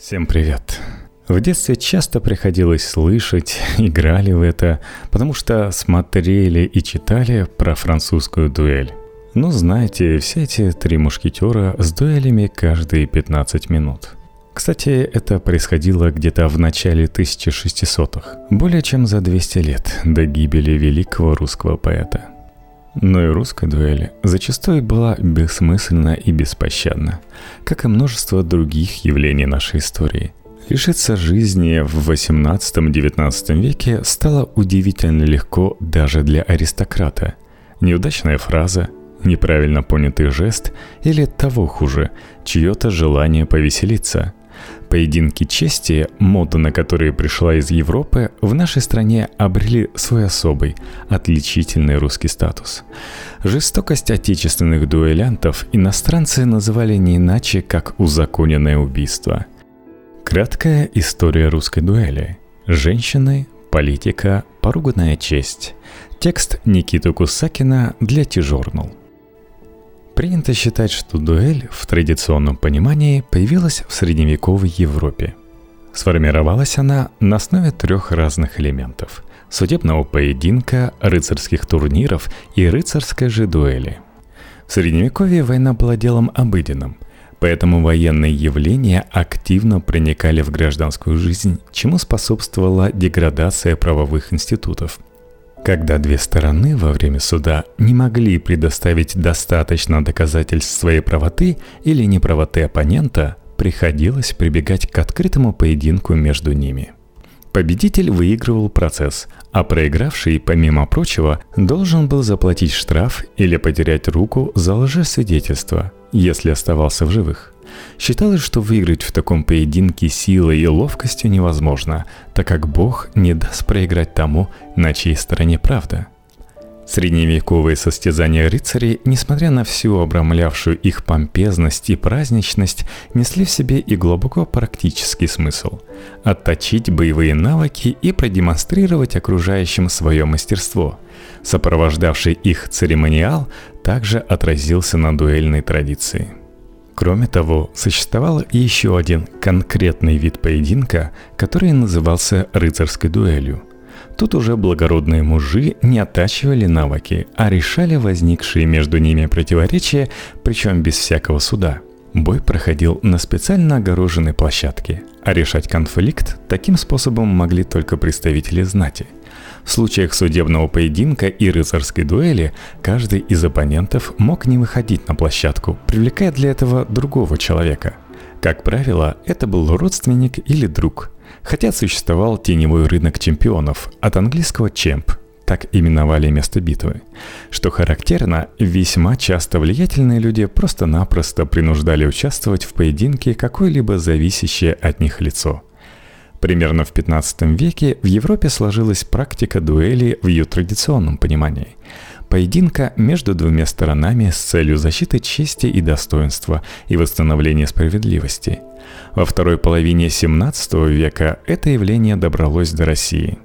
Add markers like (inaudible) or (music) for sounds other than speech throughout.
Всем привет. В детстве часто приходилось слышать, (laughs) играли в это, потому что смотрели и читали про французскую дуэль. Ну, знаете, все эти три мушкетера с дуэлями каждые 15 минут. Кстати, это происходило где-то в начале 1600-х, более чем за 200 лет до гибели великого русского поэта. Но и русская дуэль зачастую была бессмысленна и беспощадна, как и множество других явлений нашей истории. Лишиться жизни в 18-19 веке стало удивительно легко даже для аристократа. Неудачная фраза, неправильно понятый жест или того хуже, чье-то желание повеселиться – Поединки чести, мода на которые пришла из Европы, в нашей стране обрели свой особый, отличительный русский статус. Жестокость отечественных дуэлянтов иностранцы называли не иначе, как узаконенное убийство. Краткая история русской дуэли. Женщины, политика, поруганная честь. Текст Никиты Кусакина для Тижорнул. Принято считать, что дуэль в традиционном понимании появилась в средневековой Европе. Сформировалась она на основе трех разных элементов – судебного поединка, рыцарских турниров и рыцарской же дуэли. В Средневековье война была делом обыденным, поэтому военные явления активно проникали в гражданскую жизнь, чему способствовала деградация правовых институтов – когда две стороны во время суда не могли предоставить достаточно доказательств своей правоты или неправоты оппонента, приходилось прибегать к открытому поединку между ними. Победитель выигрывал процесс, а проигравший, помимо прочего, должен был заплатить штраф или потерять руку за лжесвидетельство, если оставался в живых – Считалось, что выиграть в таком поединке силой и ловкостью невозможно, так как Бог не даст проиграть тому, на чьей стороне правда. Средневековые состязания рыцарей, несмотря на всю обрамлявшую их помпезность и праздничность, несли в себе и глубоко практический смысл – отточить боевые навыки и продемонстрировать окружающим свое мастерство. Сопровождавший их церемониал также отразился на дуэльной традиции – Кроме того, существовал еще один конкретный вид поединка, который назывался рыцарской дуэлью. Тут уже благородные мужи не оттачивали навыки, а решали возникшие между ними противоречия, причем без всякого суда. Бой проходил на специально огороженной площадке, а решать конфликт таким способом могли только представители знати – в случаях судебного поединка и рыцарской дуэли каждый из оппонентов мог не выходить на площадку, привлекая для этого другого человека. Как правило, это был родственник или друг. Хотя существовал теневой рынок чемпионов, от английского «чемп», так именовали место битвы. Что характерно, весьма часто влиятельные люди просто-напросто принуждали участвовать в поединке какое-либо зависящее от них лицо – Примерно в 15 веке в Европе сложилась практика дуэли в ее традиционном понимании. Поединка между двумя сторонами с целью защиты чести и достоинства и восстановления справедливости. Во второй половине 17 века это явление добралось до России.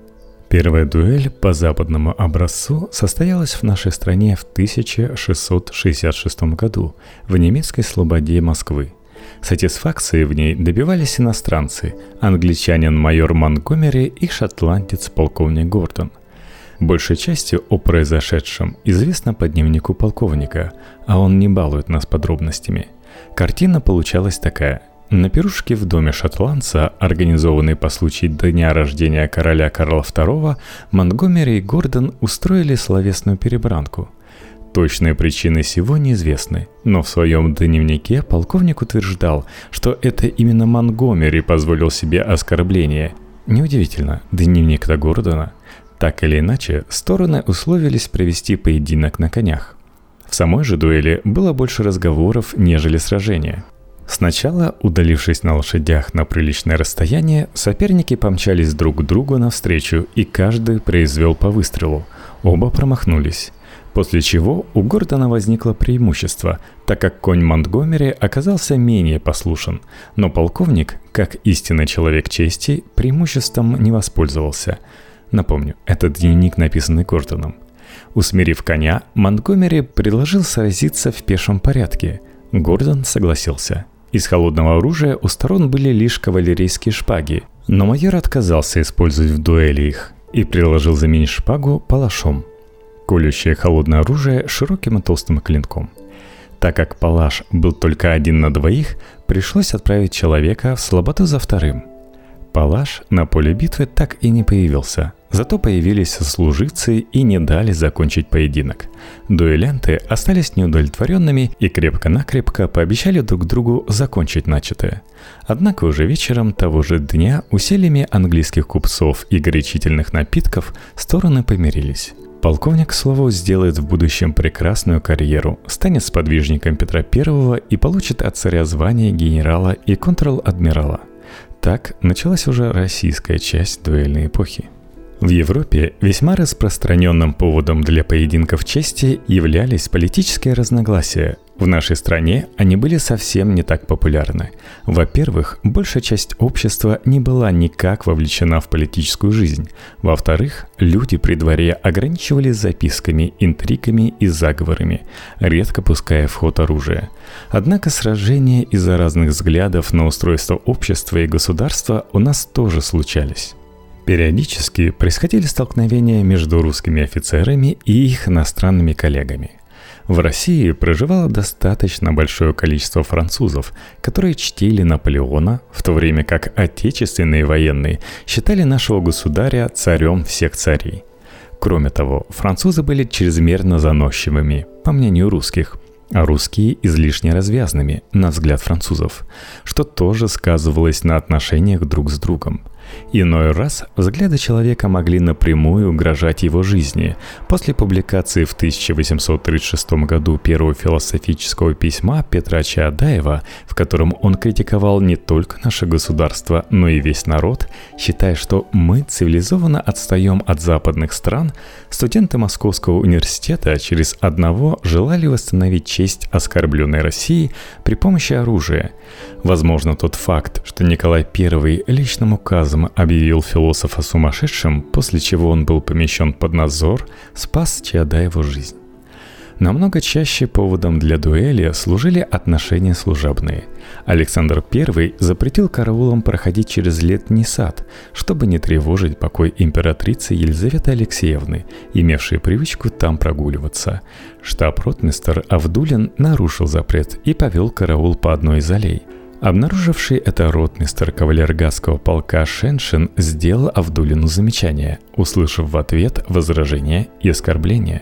Первая дуэль по западному образцу состоялась в нашей стране в 1666 году в немецкой слободе Москвы – Сатисфакции в ней добивались иностранцы, англичанин майор Монгомери и шотландец полковник Гордон. Большей частью о произошедшем известно по дневнику полковника, а он не балует нас подробностями. Картина получалась такая – на пирушке в доме шотландца, организованной по случаю дня рождения короля Карла II, Монгомери и Гордон устроили словесную перебранку. Точные причины всего неизвестны, но в своем дневнике полковник утверждал, что это именно Монгомери позволил себе оскорбление. Неудивительно, дневник-то Гордона. Так или иначе, стороны условились провести поединок на конях. В самой же дуэли было больше разговоров, нежели сражения. Сначала, удалившись на лошадях на приличное расстояние, соперники помчались друг к другу навстречу, и каждый произвел по выстрелу. Оба промахнулись. После чего у Гордона возникло преимущество, так как конь Монтгомери оказался менее послушен, но полковник, как истинный человек чести, преимуществом не воспользовался. Напомню, это дневник, написанный Гордоном. Усмирив коня, Монтгомери предложил сразиться в пешем порядке. Гордон согласился. Из холодного оружия у сторон были лишь кавалерийские шпаги, но майор отказался использовать в дуэли их и предложил заменить шпагу палашом. Колющее холодное оружие широким и толстым клинком. Так как палаш был только один на двоих, пришлось отправить человека в слаботу за вторым. Палаш на поле битвы так и не появился – Зато появились служивцы и не дали закончить поединок. Дуэлянты остались неудовлетворенными и крепко-накрепко пообещали друг другу закончить начатое. Однако уже вечером того же дня усилиями английских купцов и горячительных напитков стороны помирились. Полковник, к слову, сделает в будущем прекрасную карьеру, станет сподвижником Петра I и получит от царя звание генерала и контрал-адмирала. Так началась уже российская часть дуэльной эпохи. В Европе весьма распространенным поводом для поединков чести являлись политические разногласия. В нашей стране они были совсем не так популярны. Во-первых, большая часть общества не была никак вовлечена в политическую жизнь. Во-вторых, люди при дворе ограничивались записками, интригами и заговорами, редко пуская в ход оружие. Однако сражения из-за разных взглядов на устройство общества и государства у нас тоже случались. Периодически происходили столкновения между русскими офицерами и их иностранными коллегами. В России проживало достаточно большое количество французов, которые чтили Наполеона, в то время как отечественные военные считали нашего государя царем всех царей. Кроме того, французы были чрезмерно заносчивыми, по мнению русских, а русские излишне развязными, на взгляд французов, что тоже сказывалось на отношениях друг с другом – Иной раз взгляды человека могли напрямую угрожать его жизни. После публикации в 1836 году первого философического письма Петра Чаадаева, в котором он критиковал не только наше государство, но и весь народ, считая, что мы цивилизованно отстаем от западных стран, студенты Московского университета через одного желали восстановить честь оскорбленной России при помощи оружия. Возможно, тот факт, что Николай I личным указом объявил философа сумасшедшим, после чего он был помещен под надзор, спас Чаадаеву жизнь. Намного чаще поводом для дуэли служили отношения служебные. Александр I запретил караулам проходить через летний сад, чтобы не тревожить покой императрицы Елизаветы Алексеевны, имевшей привычку там прогуливаться. Штаб-ротмистер Авдулин нарушил запрет и повел караул по одной из аллей – Обнаруживший это ротмистер кавалергасского полка Шеншин сделал Авдулину замечание, услышав в ответ возражения и оскорбления.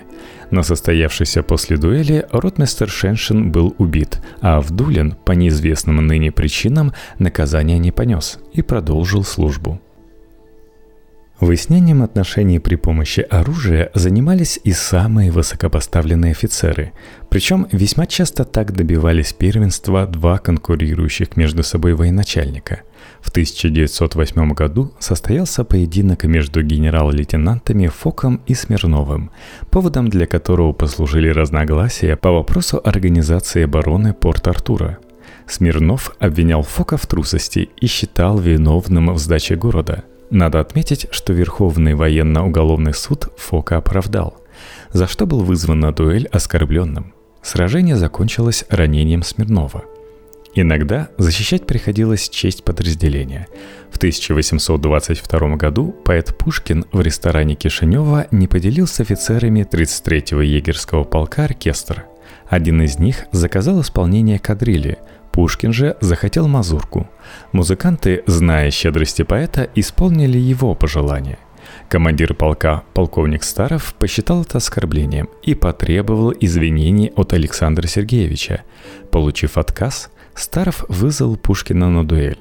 На состоявшейся после дуэли ротмистер Шеншин был убит, а Авдулин по неизвестным ныне причинам наказания не понес и продолжил службу. Выяснением отношений при помощи оружия занимались и самые высокопоставленные офицеры. Причем весьма часто так добивались первенства два конкурирующих между собой военачальника. В 1908 году состоялся поединок между генерал-лейтенантами Фоком и Смирновым, поводом для которого послужили разногласия по вопросу организации обороны Порт-Артура – Смирнов обвинял Фока в трусости и считал виновным в сдаче города – надо отметить, что Верховный военно-уголовный суд Фока оправдал, за что был вызван на дуэль оскорбленным. Сражение закончилось ранением Смирнова. Иногда защищать приходилось честь подразделения. В 1822 году поэт Пушкин в ресторане Кишинева не поделил с офицерами 33-го егерского полка оркестр. Один из них заказал исполнение кадрили – Пушкин же захотел мазурку. Музыканты, зная щедрости поэта, исполнили его пожелание. Командир полка, полковник Старов, посчитал это оскорблением и потребовал извинений от Александра Сергеевича. Получив отказ, Старов вызвал Пушкина на дуэль.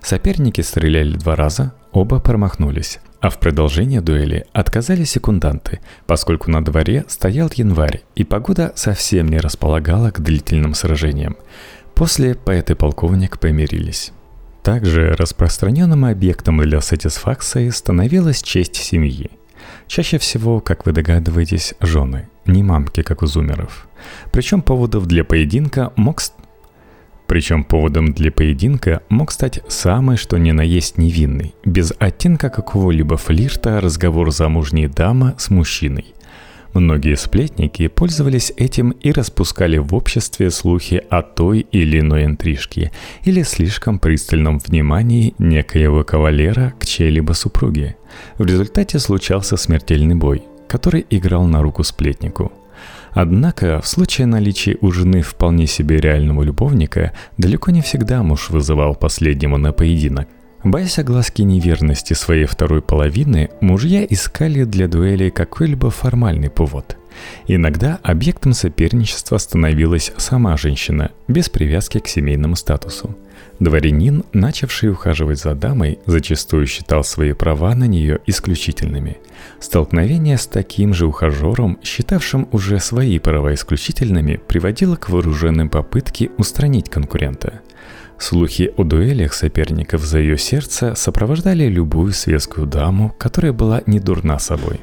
Соперники стреляли два раза, оба промахнулись. А в продолжение дуэли отказали секунданты, поскольку на дворе стоял январь, и погода совсем не располагала к длительным сражениям. После поэт и полковник помирились. Также распространенным объектом для сатисфакции становилась честь семьи. Чаще всего, как вы догадываетесь, жены, не мамки, как у зумеров. Причем поводов для поединка мог причем поводом для поединка мог стать самый что ни на есть невинный, без оттенка какого-либо флирта разговор замужней дамы с мужчиной. Многие сплетники пользовались этим и распускали в обществе слухи о той или иной интрижке или слишком пристальном внимании некоего кавалера к чьей-либо супруге. В результате случался смертельный бой, который играл на руку сплетнику – Однако, в случае наличия у жены вполне себе реального любовника, далеко не всегда муж вызывал последнего на поединок. Боясь огласки неверности своей второй половины, мужья искали для дуэли какой-либо формальный повод. Иногда объектом соперничества становилась сама женщина, без привязки к семейному статусу. Дворянин, начавший ухаживать за дамой, зачастую считал свои права на нее исключительными. Столкновение с таким же ухажером, считавшим уже свои права исключительными, приводило к вооруженной попытке устранить конкурента – Слухи о дуэлях соперников за ее сердце сопровождали любую светскую даму, которая была не дурна собой.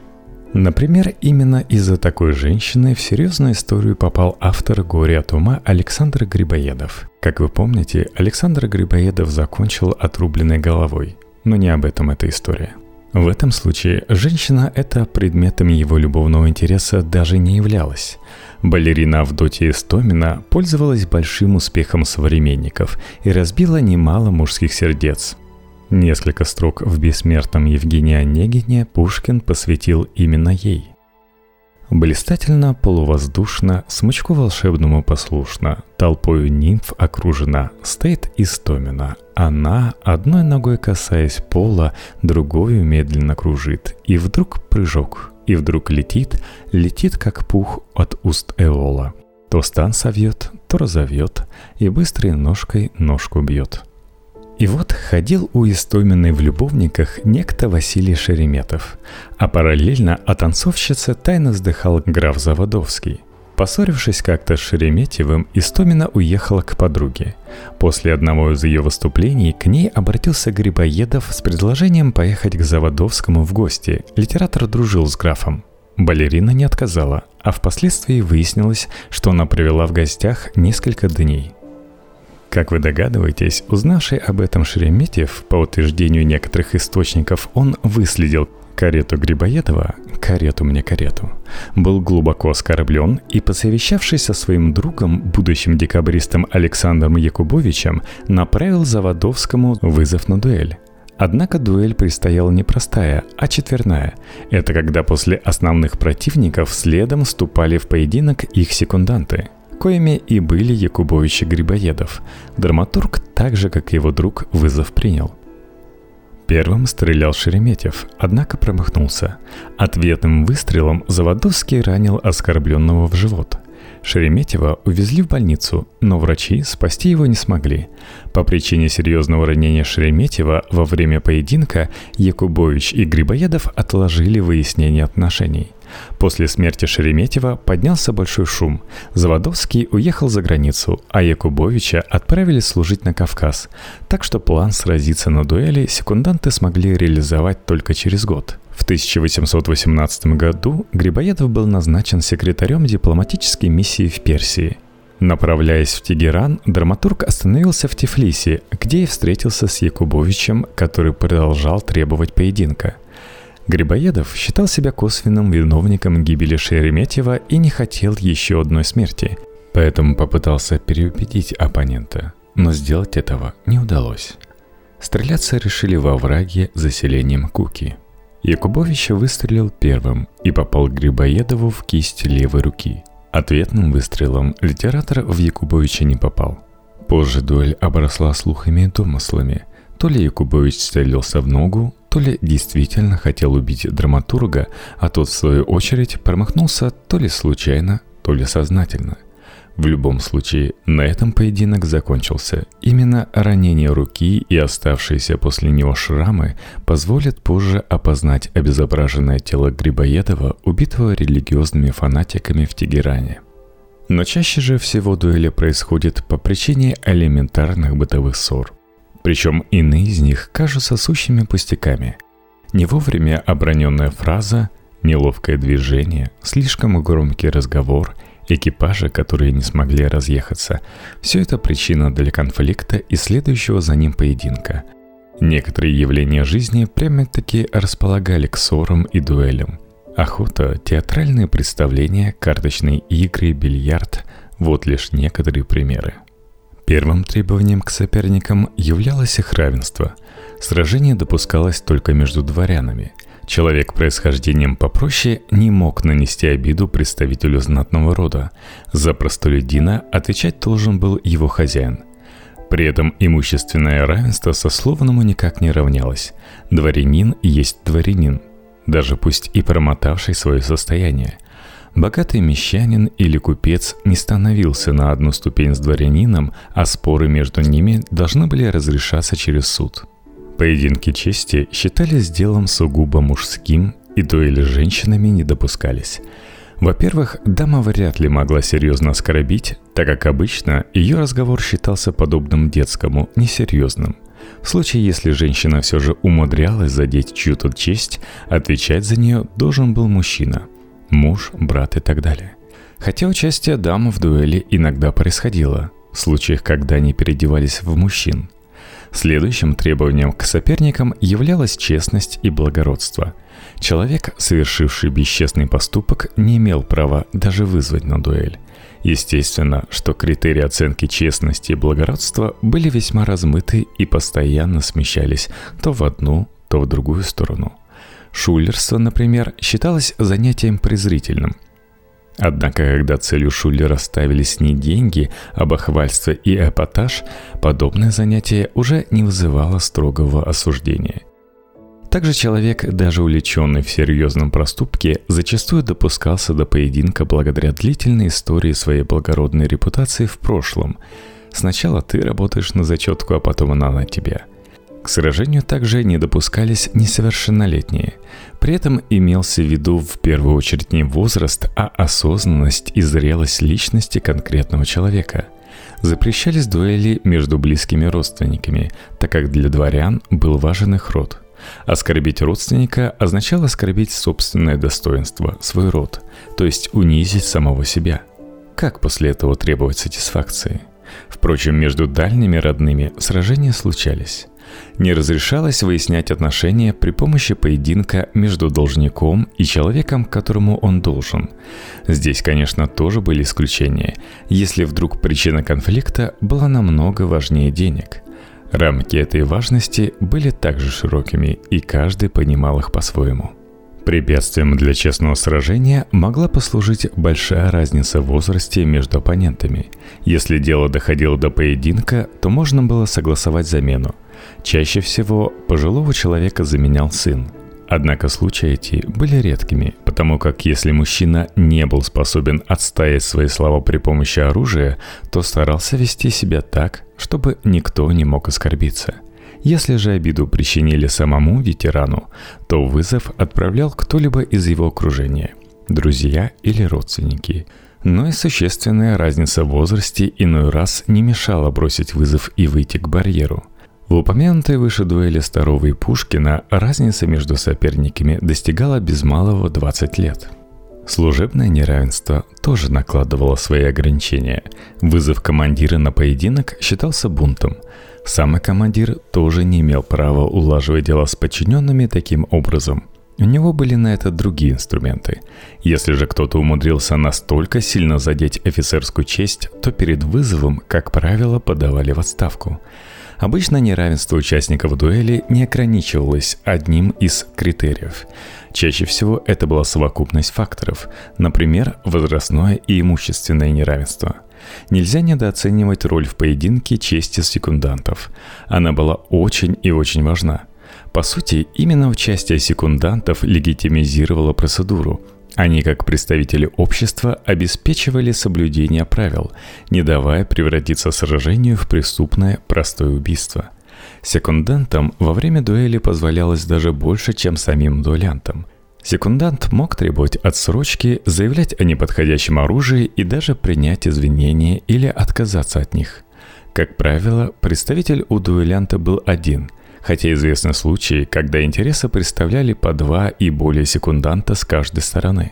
Например, именно из-за такой женщины в серьезную историю попал автор «Горе от ума» Александр Грибоедов. Как вы помните, Александр Грибоедов закончил отрубленной головой. Но не об этом эта история. В этом случае женщина это предметом его любовного интереса даже не являлась. Балерина Авдотья Истомина пользовалась большим успехом современников и разбила немало мужских сердец. Несколько строк в бессмертном Евгении Онегине Пушкин посвятил именно ей. Блистательно, полувоздушно, смычку волшебному послушно, толпою нимф окружена, стоит Истомина. Она, одной ногой касаясь пола, другую медленно кружит, и вдруг прыжок — и вдруг летит, летит как пух от уст Эола. То стан совьет, то разовьет, и быстрой ножкой ножку бьет. И вот ходил у Истоминой в любовниках некто Василий Шереметов, а параллельно о танцовщице тайно вздыхал граф Заводовский. Поссорившись как-то с Шереметьевым, Истомина уехала к подруге. После одного из ее выступлений к ней обратился Грибоедов с предложением поехать к Заводовскому в гости. Литератор дружил с графом. Балерина не отказала, а впоследствии выяснилось, что она провела в гостях несколько дней. Как вы догадываетесь, узнавший об этом Шереметьев, по утверждению некоторых источников, он выследил карету Грибоедова, карету мне карету, был глубоко оскорблен и, посовещавшись со своим другом, будущим декабристом Александром Якубовичем, направил Заводовскому вызов на дуэль. Однако дуэль предстояла не простая, а четверная. Это когда после основных противников следом вступали в поединок их секунданты, коими и были Якубович и Грибоедов. Драматург, так же как и его друг, вызов принял – Первым стрелял Шереметьев, однако промахнулся. Ответным выстрелом Заводовский ранил оскорбленного в живот. Шереметьева увезли в больницу, но врачи спасти его не смогли. По причине серьезного ранения Шереметьева во время поединка Якубович и Грибоедов отложили выяснение отношений. После смерти Шереметьева поднялся большой шум. Заводовский уехал за границу, а Якубовича отправили служить на Кавказ. Так что план сразиться на дуэли секунданты смогли реализовать только через год. В 1818 году Грибоедов был назначен секретарем дипломатической миссии в Персии. Направляясь в Тегеран, драматург остановился в Тифлисе, где и встретился с Якубовичем, который продолжал требовать поединка – Грибоедов считал себя косвенным виновником гибели Шереметьева и не хотел еще одной смерти, поэтому попытался переубедить оппонента, но сделать этого не удалось. Стреляться решили во враге заселением Куки. Якубович выстрелил первым и попал Грибоедову в кисть левой руки. Ответным выстрелом литератор в Якубовича не попал. Позже дуэль обросла слухами и домыслами. То ли Якубович целился в ногу, то ли действительно хотел убить драматурга, а тот, в свою очередь, промахнулся то ли случайно, то ли сознательно. В любом случае, на этом поединок закончился. Именно ранение руки и оставшиеся после него шрамы позволят позже опознать обезображенное тело Грибоедова, убитого религиозными фанатиками в Тегеране. Но чаще же всего дуэли происходят по причине элементарных бытовых ссор. Причем иные из них кажутся сущими пустяками. Не вовремя оброненная фраза, неловкое движение, слишком громкий разговор, экипажи, которые не смогли разъехаться – все это причина для конфликта и следующего за ним поединка. Некоторые явления жизни прямо-таки располагали к ссорам и дуэлям. Охота, театральные представления, карточные игры, бильярд – вот лишь некоторые примеры. Первым требованием к соперникам являлось их равенство. Сражение допускалось только между дворянами. Человек происхождением попроще не мог нанести обиду представителю знатного рода. За простолюдина отвечать должен был его хозяин. При этом имущественное равенство сословному никак не равнялось. Дворянин есть дворянин, даже пусть и промотавший свое состояние. Богатый мещанин или купец не становился на одну ступень с дворянином, а споры между ними должны были разрешаться через суд. Поединки чести считались делом сугубо мужским, и дуэли с женщинами не допускались – во-первых, дама вряд ли могла серьезно оскорбить, так как обычно ее разговор считался подобным детскому, несерьезным. В случае, если женщина все же умудрялась задеть чью-то честь, отвечать за нее должен был мужчина – муж, брат и так далее. Хотя участие дам в дуэли иногда происходило, в случаях, когда они переодевались в мужчин. Следующим требованием к соперникам являлась честность и благородство – Человек, совершивший бесчестный поступок, не имел права даже вызвать на дуэль. Естественно, что критерии оценки честности и благородства были весьма размыты и постоянно смещались то в одну, то в другую сторону. Шулерство, например, считалось занятием презрительным. Однако, когда целью шулера ставились не деньги, а бахвальство и эпатаж, подобное занятие уже не вызывало строгого осуждения. Также человек, даже увлеченный в серьезном проступке, зачастую допускался до поединка благодаря длительной истории своей благородной репутации в прошлом. Сначала ты работаешь на зачетку, а потом она на тебя. К сражению также не допускались несовершеннолетние. При этом имелся в виду в первую очередь не возраст, а осознанность и зрелость личности конкретного человека – запрещались дуэли между близкими родственниками, так как для дворян был важен их род. Оскорбить родственника означало оскорбить собственное достоинство, свой род, то есть унизить самого себя. Как после этого требовать сатисфакции? Впрочем, между дальними родными сражения случались. Не разрешалось выяснять отношения при помощи поединка между должником и человеком, которому он должен. Здесь, конечно, тоже были исключения, если вдруг причина конфликта была намного важнее денег – Рамки этой важности были также широкими, и каждый понимал их по-своему. Препятствием для честного сражения могла послужить большая разница в возрасте между оппонентами. Если дело доходило до поединка, то можно было согласовать замену. Чаще всего пожилого человека заменял сын, Однако случаи эти были редкими, потому как если мужчина не был способен отстоять свои слова при помощи оружия, то старался вести себя так, чтобы никто не мог оскорбиться. Если же обиду причинили самому ветерану, то вызов отправлял кто-либо из его окружения, друзья или родственники. Но и существенная разница в возрасте иной раз не мешала бросить вызов и выйти к барьеру – в упомянутой выше дуэли Старова и Пушкина разница между соперниками достигала без малого 20 лет. Служебное неравенство тоже накладывало свои ограничения. Вызов командира на поединок считался бунтом. Сам командир тоже не имел права улаживать дела с подчиненными таким образом. У него были на это другие инструменты. Если же кто-то умудрился настолько сильно задеть офицерскую честь, то перед вызовом, как правило, подавали в отставку – Обычно неравенство участников дуэли не ограничивалось одним из критериев. Чаще всего это была совокупность факторов, например, возрастное и имущественное неравенство. Нельзя недооценивать роль в поединке чести секундантов. Она была очень и очень важна. По сути, именно участие секундантов легитимизировало процедуру – они, как представители общества, обеспечивали соблюдение правил, не давая превратиться сражению в преступное простое убийство. Секундантам во время дуэли позволялось даже больше, чем самим дуэлянтам. Секундант мог требовать отсрочки, заявлять о неподходящем оружии и даже принять извинения или отказаться от них. Как правило, представитель у дуэлянта был один – хотя известны случаи, когда интересы представляли по два и более секунданта с каждой стороны.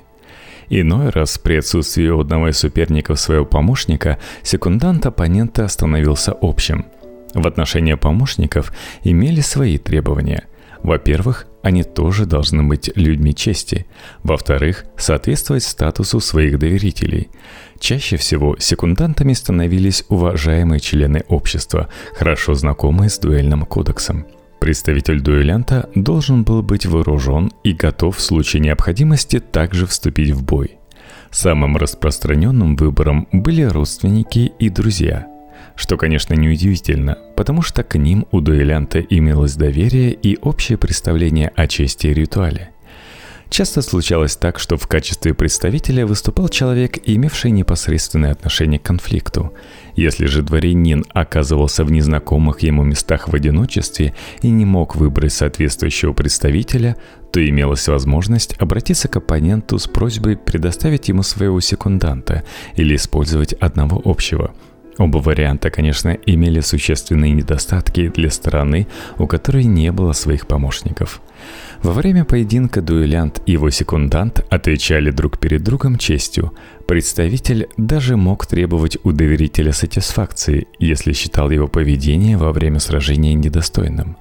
Иной раз при отсутствии одного из соперников своего помощника секундант оппонента становился общим. В отношении помощников имели свои требования. Во-первых, они тоже должны быть людьми чести. Во-вторых, соответствовать статусу своих доверителей. Чаще всего секундантами становились уважаемые члены общества, хорошо знакомые с дуэльным кодексом. Представитель дуэлянта должен был быть вооружен и готов в случае необходимости также вступить в бой. Самым распространенным выбором были родственники и друзья – что, конечно, неудивительно, потому что к ним у дуэлянта имелось доверие и общее представление о чести и ритуале. Часто случалось так, что в качестве представителя выступал человек, имевший непосредственное отношение к конфликту. Если же дворянин оказывался в незнакомых ему местах в одиночестве и не мог выбрать соответствующего представителя, то имелась возможность обратиться к оппоненту с просьбой предоставить ему своего секунданта или использовать одного общего – Оба варианта, конечно, имели существенные недостатки для стороны, у которой не было своих помощников. Во время поединка дуэлянт и его секундант отвечали друг перед другом честью. Представитель даже мог требовать у доверителя сатисфакции, если считал его поведение во время сражения недостойным.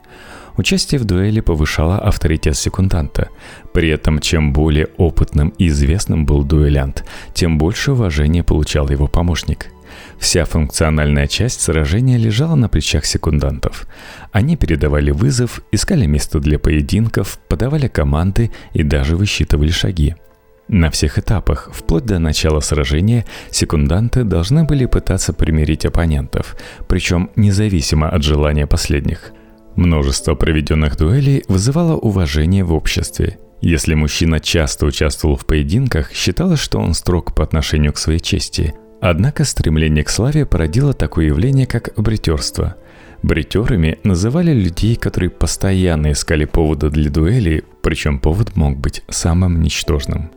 Участие в дуэли повышало авторитет секунданта. При этом, чем более опытным и известным был дуэлянт, тем больше уважения получал его помощник – Вся функциональная часть сражения лежала на плечах секундантов. Они передавали вызов, искали место для поединков, подавали команды и даже высчитывали шаги. На всех этапах, вплоть до начала сражения, секунданты должны были пытаться примирить оппонентов, причем независимо от желания последних. Множество проведенных дуэлей вызывало уважение в обществе. Если мужчина часто участвовал в поединках, считалось, что он строг по отношению к своей чести – Однако стремление к славе породило такое явление, как бритерство. Бритерами называли людей, которые постоянно искали повода для дуэли, причем повод мог быть самым ничтожным.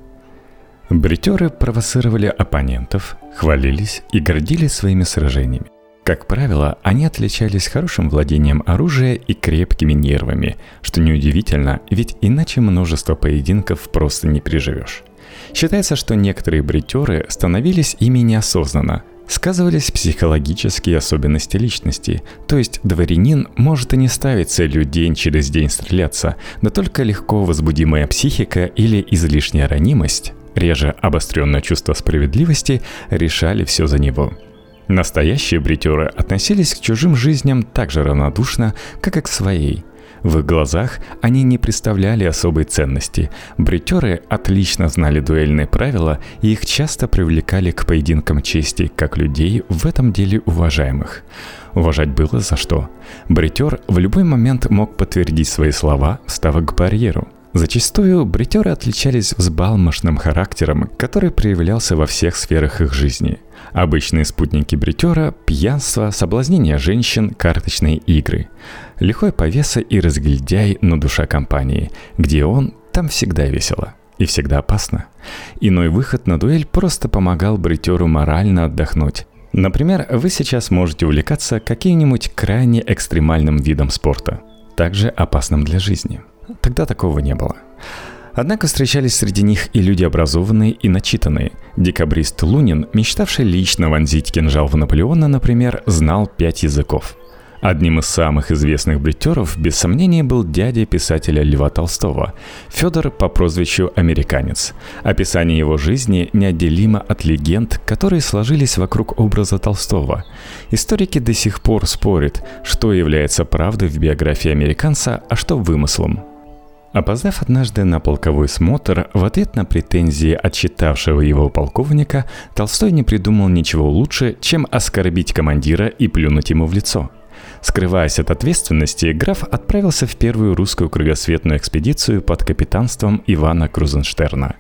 Бритеры провоцировали оппонентов, хвалились и гордились своими сражениями. Как правило, они отличались хорошим владением оружия и крепкими нервами, что неудивительно, ведь иначе множество поединков просто не переживешь. Считается, что некоторые бритеры становились ими неосознанно. Сказывались психологические особенности личности, то есть дворянин может и не ставить целью день через день стреляться, но только легко возбудимая психика или излишняя ранимость, реже обостренное чувство справедливости, решали все за него. Настоящие бритеры относились к чужим жизням так же равнодушно, как и к своей – в их глазах они не представляли особой ценности. Бритеры отлично знали дуэльные правила, и их часто привлекали к поединкам чести, как людей в этом деле уважаемых. Уважать было за что. Бритер в любой момент мог подтвердить свои слова, встав к барьеру. Зачастую бритеры отличались взбалмошным характером, который проявлялся во всех сферах их жизни. Обычные спутники бритера – пьянство, соблазнение женщин, карточные игры. Лихой повеса и разгильдяй, но душа компании. Где он, там всегда весело. И всегда опасно. Иной выход на дуэль просто помогал бритеру морально отдохнуть. Например, вы сейчас можете увлекаться каким-нибудь крайне экстремальным видом спорта, также опасным для жизни – Тогда такого не было. Однако встречались среди них и люди образованные и начитанные. Декабрист Лунин, мечтавший лично вонзить кинжал в Наполеона, например, знал пять языков. Одним из самых известных бритеров, без сомнения, был дядя писателя Льва Толстого, Федор по прозвищу «Американец». Описание его жизни неотделимо от легенд, которые сложились вокруг образа Толстого. Историки до сих пор спорят, что является правдой в биографии американца, а что вымыслом. Опоздав однажды на полковой смотр, в ответ на претензии отчитавшего его полковника, Толстой не придумал ничего лучше, чем оскорбить командира и плюнуть ему в лицо. Скрываясь от ответственности, граф отправился в первую русскую кругосветную экспедицию под капитанством Ивана Крузенштерна.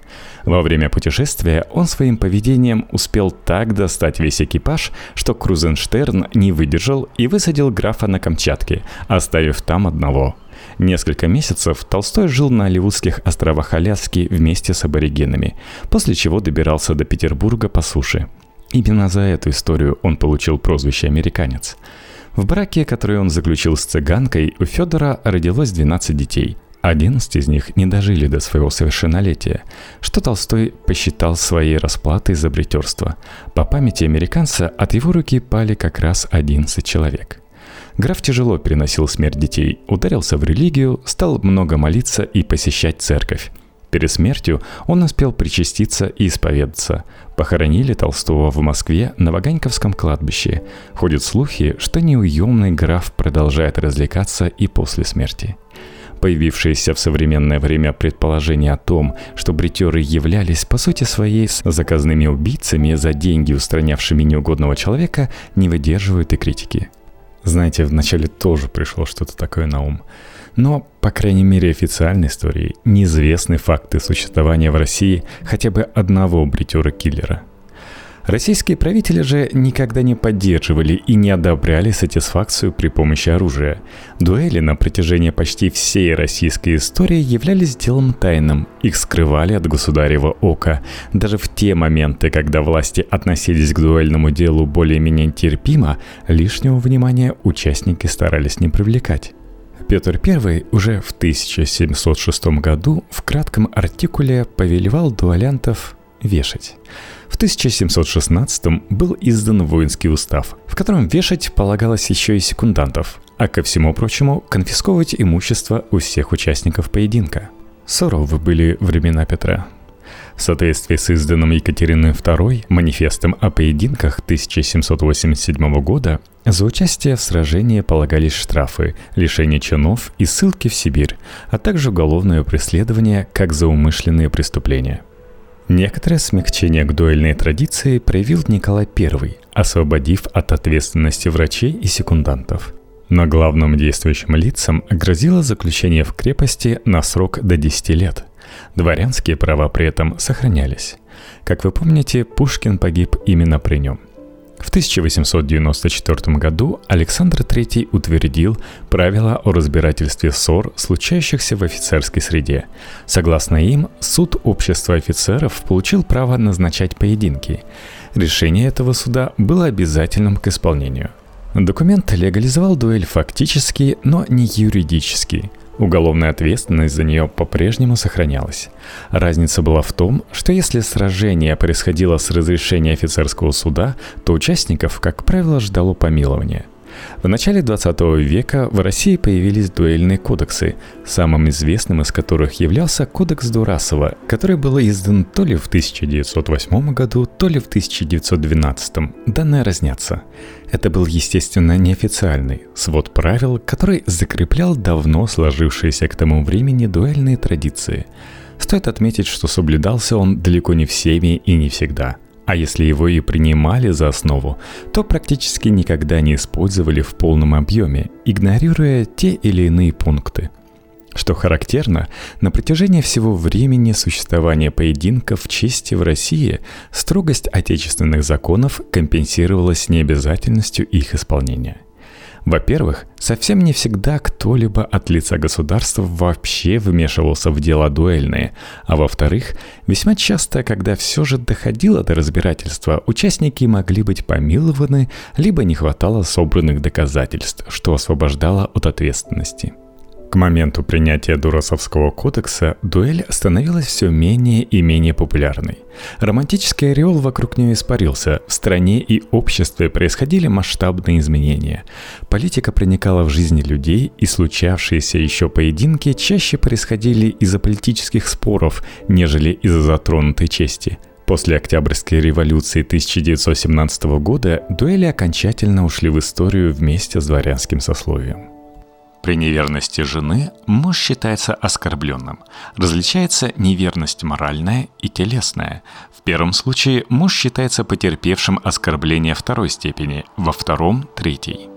Во время путешествия он своим поведением успел так достать весь экипаж, что Крузенштерн не выдержал и высадил графа на Камчатке, оставив там одного – Несколько месяцев Толстой жил на Оливудских островах Аляски вместе с аборигенами, после чего добирался до Петербурга по суше. Именно за эту историю он получил прозвище «Американец». В браке, который он заключил с цыганкой, у Федора родилось 12 детей. 11 из них не дожили до своего совершеннолетия, что Толстой посчитал своей расплатой за бритерство. По памяти американца от его руки пали как раз 11 человек – Граф тяжело переносил смерть детей, ударился в религию, стал много молиться и посещать церковь. Перед смертью он успел причаститься и исповедаться. Похоронили Толстого в Москве на Ваганьковском кладбище. Ходят слухи, что неуемный граф продолжает развлекаться и после смерти. Появившееся в современное время предположение о том, что бритеры являлись по сути своей заказными убийцами за деньги, устранявшими неугодного человека, не выдерживают и критики. Знаете, вначале тоже пришло что-то такое на ум. Но, по крайней мере, официальной истории неизвестны факты существования в России хотя бы одного бритера-киллера – Российские правители же никогда не поддерживали и не одобряли сатисфакцию при помощи оружия. Дуэли на протяжении почти всей российской истории являлись делом тайным, их скрывали от государева ока. Даже в те моменты, когда власти относились к дуэльному делу более-менее терпимо, лишнего внимания участники старались не привлекать. Петр I уже в 1706 году в кратком артикуле повелевал дуэлянтов вешать. В 1716 был издан воинский устав, в котором вешать полагалось еще и секундантов, а ко всему прочему конфисковывать имущество у всех участников поединка. Суровы были времена Петра. В соответствии с изданным Екатериной II манифестом о поединках 1787 года за участие в сражении полагались штрафы, лишение чинов и ссылки в Сибирь, а также уголовное преследование как за умышленные преступления. Некоторое смягчение к дуэльной традиции проявил Николай I, освободив от ответственности врачей и секундантов. Но главным действующим лицам грозило заключение в крепости на срок до 10 лет. Дворянские права при этом сохранялись. Как вы помните, Пушкин погиб именно при нем. В 1894 году Александр III утвердил правила о разбирательстве ссор, случающихся в офицерской среде. Согласно им, суд общества офицеров получил право назначать поединки. Решение этого суда было обязательным к исполнению. Документ легализовал дуэль фактически, но не юридически – Уголовная ответственность за нее по-прежнему сохранялась. Разница была в том, что если сражение происходило с разрешения офицерского суда, то участников, как правило, ждало помилование – в начале 20 века в России появились дуэльные кодексы, самым известным из которых являлся Кодекс Дурасова, который был издан то ли в 1908 году, то ли в 1912. Данные разнятся. Это был, естественно, неофициальный свод правил, который закреплял давно сложившиеся к тому времени дуэльные традиции. Стоит отметить, что соблюдался он далеко не всеми и не всегда – а если его и принимали за основу, то практически никогда не использовали в полном объеме, игнорируя те или иные пункты. Что характерно, на протяжении всего времени существования поединков чести в России строгость отечественных законов компенсировалась необязательностью их исполнения – во-первых, совсем не всегда кто-либо от лица государства вообще вмешивался в дела дуэльные, а во-вторых, весьма часто, когда все же доходило до разбирательства, участники могли быть помилованы, либо не хватало собранных доказательств, что освобождало от ответственности. К моменту принятия Дурасовского кодекса дуэль становилась все менее и менее популярной. Романтический ореол вокруг нее испарился, в стране и обществе происходили масштабные изменения. Политика проникала в жизни людей, и случавшиеся еще поединки чаще происходили из-за политических споров, нежели из-за затронутой чести. После Октябрьской революции 1917 года дуэли окончательно ушли в историю вместе с дворянским сословием. При неверности жены муж считается оскорбленным. Различается неверность моральная и телесная. В первом случае муж считается потерпевшим оскорбление второй степени, во втором – третьей.